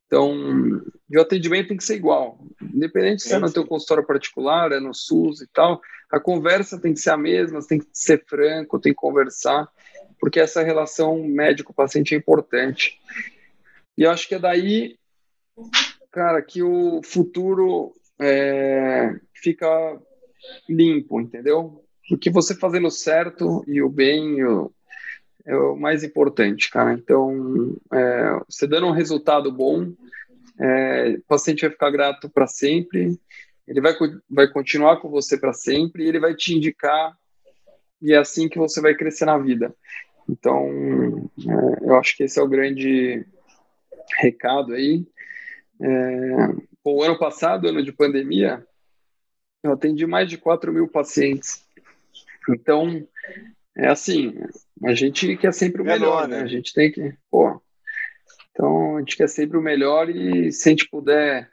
Então, o atendimento tem que ser igual. Independente se é no teu consultório particular, é no SUS e tal, a conversa tem que ser a mesma, tem que ser franco, tem que conversar, porque essa relação médico-paciente é importante. E eu acho que é daí, cara, que o futuro é, fica limpo, entendeu? Porque você fazendo certo e o bem, o, é o mais importante, cara. Então, é, você dando um resultado bom, é, o paciente vai ficar grato para sempre, ele vai, vai continuar com você para sempre e ele vai te indicar, e é assim que você vai crescer na vida. Então, é, eu acho que esse é o grande recado aí. É, o ano passado, ano de pandemia, eu atendi mais de 4 mil pacientes. Então, é assim, a gente quer sempre o melhor, né? né? A gente tem que, pô. Então, a gente quer sempre o melhor e se a gente puder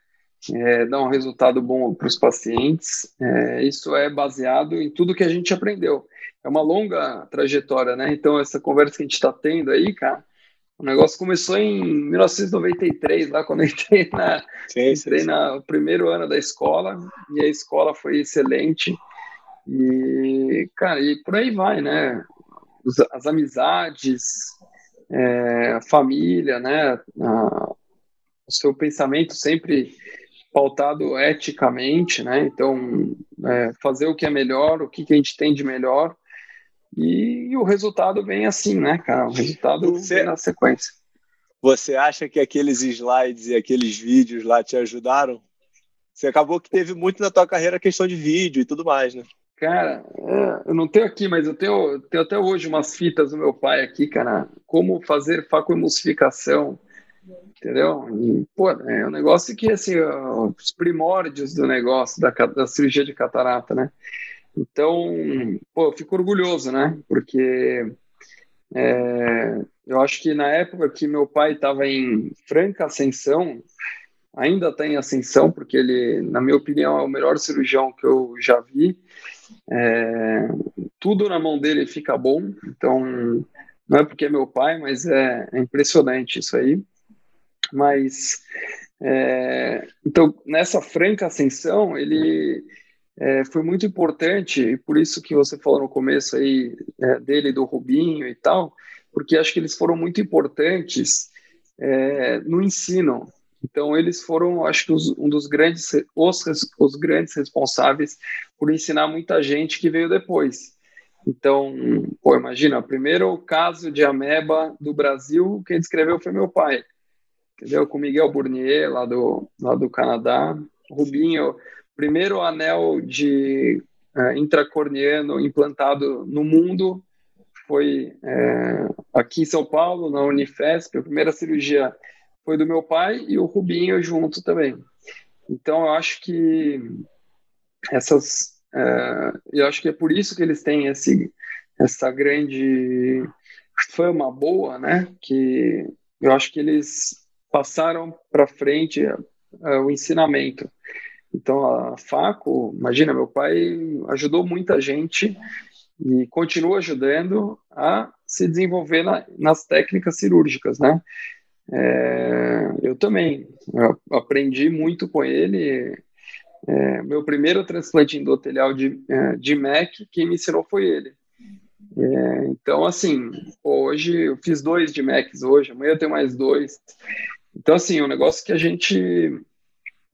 é, dar um resultado bom para os pacientes, é, isso é baseado em tudo que a gente aprendeu. É uma longa trajetória, né? Então, essa conversa que a gente está tendo aí, cara, o negócio começou em 1993, lá quando eu entrei na, sim, entrei sim, no primeiro ano da escola, e a escola foi excelente. E, cara, e por aí vai, né? as amizades, é, a família, né? A, o seu pensamento sempre pautado eticamente, né? Então, é, fazer o que é melhor, o que, que a gente tem de melhor, e, e, o resultado vem assim, né, cara? O resultado você, vem na sequência. Você acha que aqueles slides e aqueles vídeos lá te ajudaram? Você acabou que teve muito na tua carreira a questão de vídeo e tudo mais, né? Cara, é, eu não tenho aqui, mas eu tenho, tenho até hoje umas fitas do meu pai aqui, cara. Como fazer facoemulsificação, entendeu? E, pô, é um negócio que, assim, os primórdios do negócio, da, da cirurgia de catarata, né? Então, pô, eu fico orgulhoso, né? Porque é, eu acho que na época que meu pai estava em franca ascensão, ainda está em ascensão, porque ele, na minha opinião, é o melhor cirurgião que eu já vi. É, tudo na mão dele fica bom, então não é porque é meu pai, mas é, é impressionante isso aí. Mas é, então nessa franca ascensão ele é, foi muito importante e por isso que você falou no começo aí é, dele do Rubinho e tal, porque acho que eles foram muito importantes é, no ensino. Então eles foram, acho que os, um dos grandes os, os grandes responsáveis por ensinar muita gente que veio depois. Então, pô, imagina, o primeiro caso de ameba do Brasil, quem descreveu foi meu pai, entendeu? Com Miguel Bournier, lá do, lá do Canadá. Rubinho, primeiro anel de é, intracorniano implantado no mundo foi é, aqui em São Paulo, na Unifesp. A primeira cirurgia foi do meu pai e o Rubinho junto também. Então, eu acho que essas é, eu acho que é por isso que eles têm esse, essa grande fama boa, né? Que eu acho que eles passaram para frente uh, o ensinamento. Então, a Faco, imagina, meu pai ajudou muita gente e continua ajudando a se desenvolver na, nas técnicas cirúrgicas, né? É, eu também eu aprendi muito com ele é, meu primeiro transplante endotelial de, é, de MEC, quem me ensinou foi ele. É, então, assim, hoje eu fiz dois de MECs hoje, amanhã eu tenho mais dois. Então, assim, é um negócio que a gente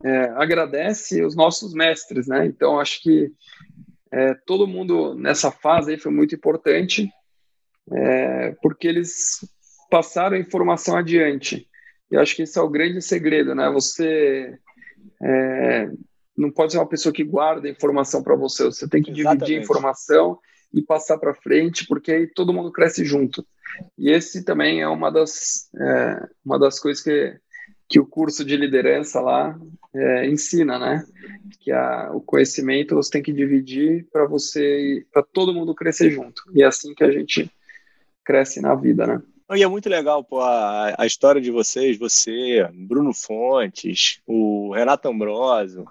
é, agradece os nossos mestres, né? Então, acho que é, todo mundo nessa fase aí foi muito importante, é, porque eles passaram a informação adiante. E acho que esse é o grande segredo, né? Você é, não pode ser uma pessoa que guarda informação para você, você tem que Exatamente. dividir a informação e passar para frente, porque aí todo mundo cresce junto. E esse também é uma das, é, uma das coisas que, que o curso de liderança lá é, ensina, né? Que a, o conhecimento você tem que dividir para você, para todo mundo crescer junto. E é assim que a gente cresce na vida, né? E é muito legal pô, a, a história de vocês, você, Bruno Fontes, o Renato Ambrosio,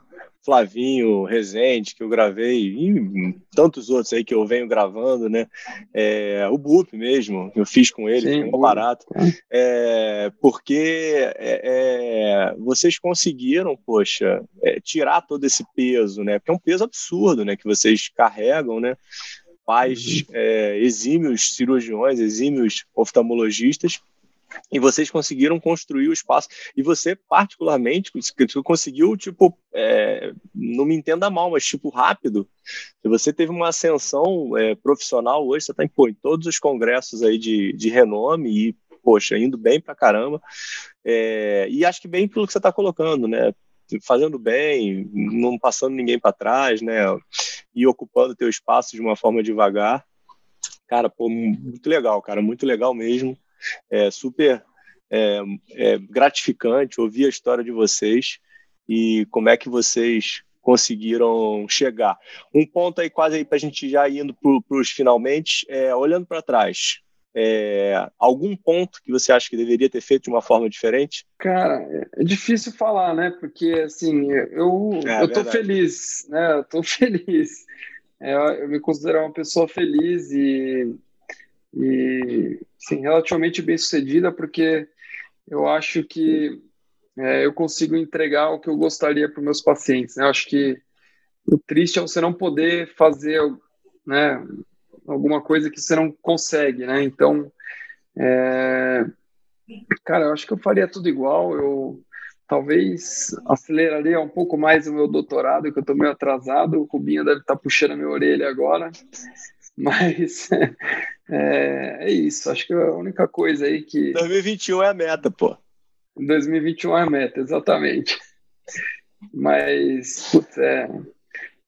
Flavinho Rezende, que eu gravei, e tantos outros aí que eu venho gravando, né? É, o Boop mesmo, eu fiz com ele, Sim, foi um barato. É, porque é, é, vocês conseguiram, poxa, é, tirar todo esse peso, né? Porque é um peso absurdo, né? Que vocês carregam, né? Pais uhum. É, exímios cirurgiões, exímios oftalmologistas, e vocês conseguiram construir o espaço. E você, particularmente, conseguiu, tipo, é, não me entenda mal, mas, tipo, rápido. Você teve uma ascensão é, profissional hoje, você está em, em todos os congressos aí de, de renome e, poxa, indo bem pra caramba. É, e acho que bem pelo que você está colocando, né? Fazendo bem, não passando ninguém para trás, né? E ocupando teu espaço de uma forma devagar. Cara, pô, muito legal, cara, muito legal mesmo. É super é, é gratificante ouvir a história de vocês e como é que vocês conseguiram chegar. Um ponto aí quase aí para a gente já indo para os finalmente, é, olhando para trás, é, algum ponto que você acha que deveria ter feito de uma forma diferente? Cara, é difícil falar, né? Porque assim, eu é, eu tô feliz, né? Eu tô feliz. É, eu me considero uma pessoa feliz e e sim, relativamente bem sucedida, porque eu acho que é, eu consigo entregar o que eu gostaria para os meus pacientes. Né? Eu acho que o triste é você não poder fazer né, alguma coisa que você não consegue, né? Então, é, cara, eu acho que eu faria tudo igual. Eu talvez aceleraria um pouco mais o meu doutorado, que eu estou meio atrasado. O Rubinho deve estar tá puxando a minha orelha agora. Mas é, é, isso. Acho que a única coisa aí que. 2021 é a meta, pô. 2021 é a meta, exatamente. Mas, putz, é,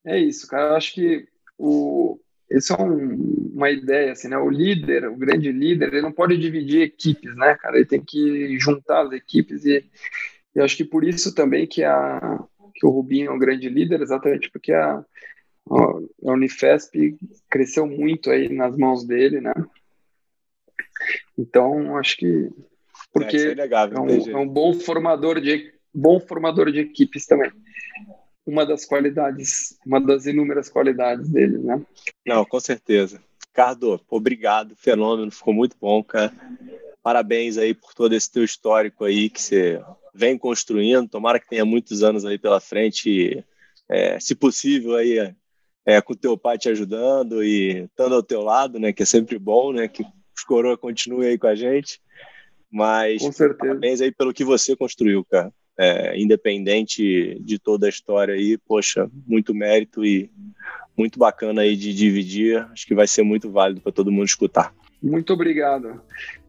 é isso, cara. Eu acho que o, isso é um, uma ideia, assim, né? O líder, o grande líder, ele não pode dividir equipes, né, cara? Ele tem que juntar as equipes e, e acho que por isso também que, a, que o Rubinho é um grande líder, exatamente porque a, a Unifesp cresceu muito aí nas mãos dele, né? Então, acho que porque é, é, legal, é, um, é, um, bom formador de, bom formador de equipes também. Uma das qualidades, uma das inúmeras qualidades dele, né? Não, com certeza. Ricardo, obrigado, fenômeno, ficou muito bom, cara. Parabéns aí por todo esse teu histórico aí que você vem construindo. Tomara que tenha muitos anos aí pela frente, é, se possível aí é, com teu pai te ajudando e estando ao teu lado, né? Que é sempre bom, né? Que os coroa continuem aí com a gente. Mas parabéns aí pelo que você construiu, cara. É, independente de toda a história aí, poxa, muito mérito e muito bacana aí de dividir. Acho que vai ser muito válido para todo mundo escutar. Muito obrigado,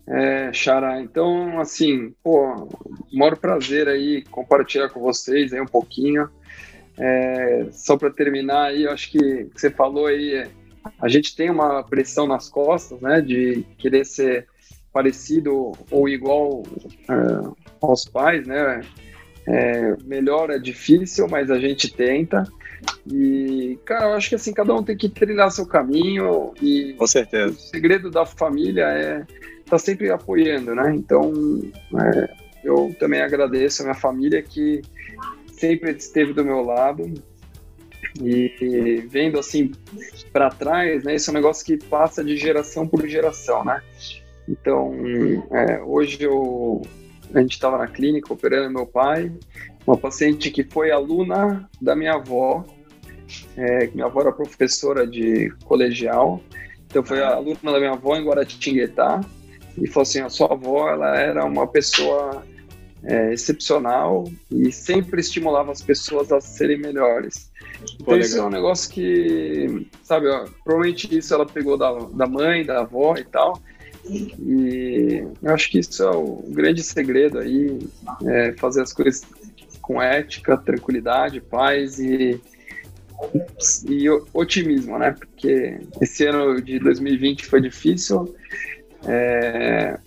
é, Xará. Então, assim, pô, maior prazer aí compartilhar com vocês aí um pouquinho. É, só para terminar aí, eu acho que, você falou aí, a gente tem uma pressão nas costas, né, de querer ser parecido ou igual é, aos pais, né? É, melhor é difícil, mas a gente tenta. E, cara, eu acho que assim, cada um tem que trilhar seu caminho e Com certeza. o segredo da família é estar tá sempre apoiando, né? Então, é, eu também agradeço a minha família que sempre esteve do meu lado e, vendo assim para trás, né? Isso é um negócio que passa de geração por geração, né? Então, é, hoje eu, a gente estava na clínica operando meu pai, uma paciente que foi aluna da minha avó, é, minha avó era professora de colegial, então foi aluna da minha avó em Guaratinguetá, e falou assim, a sua avó ela era uma pessoa é, excepcional e sempre estimulava as pessoas a serem melhores. Então Pô, isso é um negócio que, sabe, ó, provavelmente isso ela pegou da, da mãe, da avó e tal, e eu acho que isso é o grande segredo aí, é fazer as coisas com ética, tranquilidade, paz e, e otimismo, né? Porque esse ano de 2020 foi difícil é,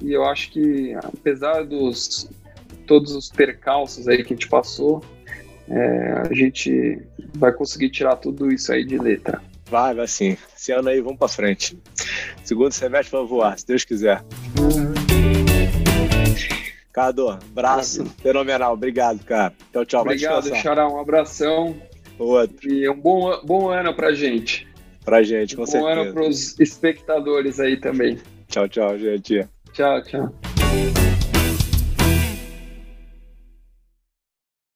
e eu acho que apesar dos todos os percalços aí que a gente passou, é, a gente vai conseguir tirar tudo isso aí de letra. Vai, vai sim. Esse ano aí, vamos para frente. Segundo semestre vai voar, se Deus quiser. Cado, abraço fenomenal. Obrigado, cara. Tchau, tchau. Obrigado, Xará. Um abração. Outro. E um bom, bom ano pra gente. Pra gente, com um certeza. Bom ano pros espectadores aí também. Tchau, tchau, gente. Tchau, tchau.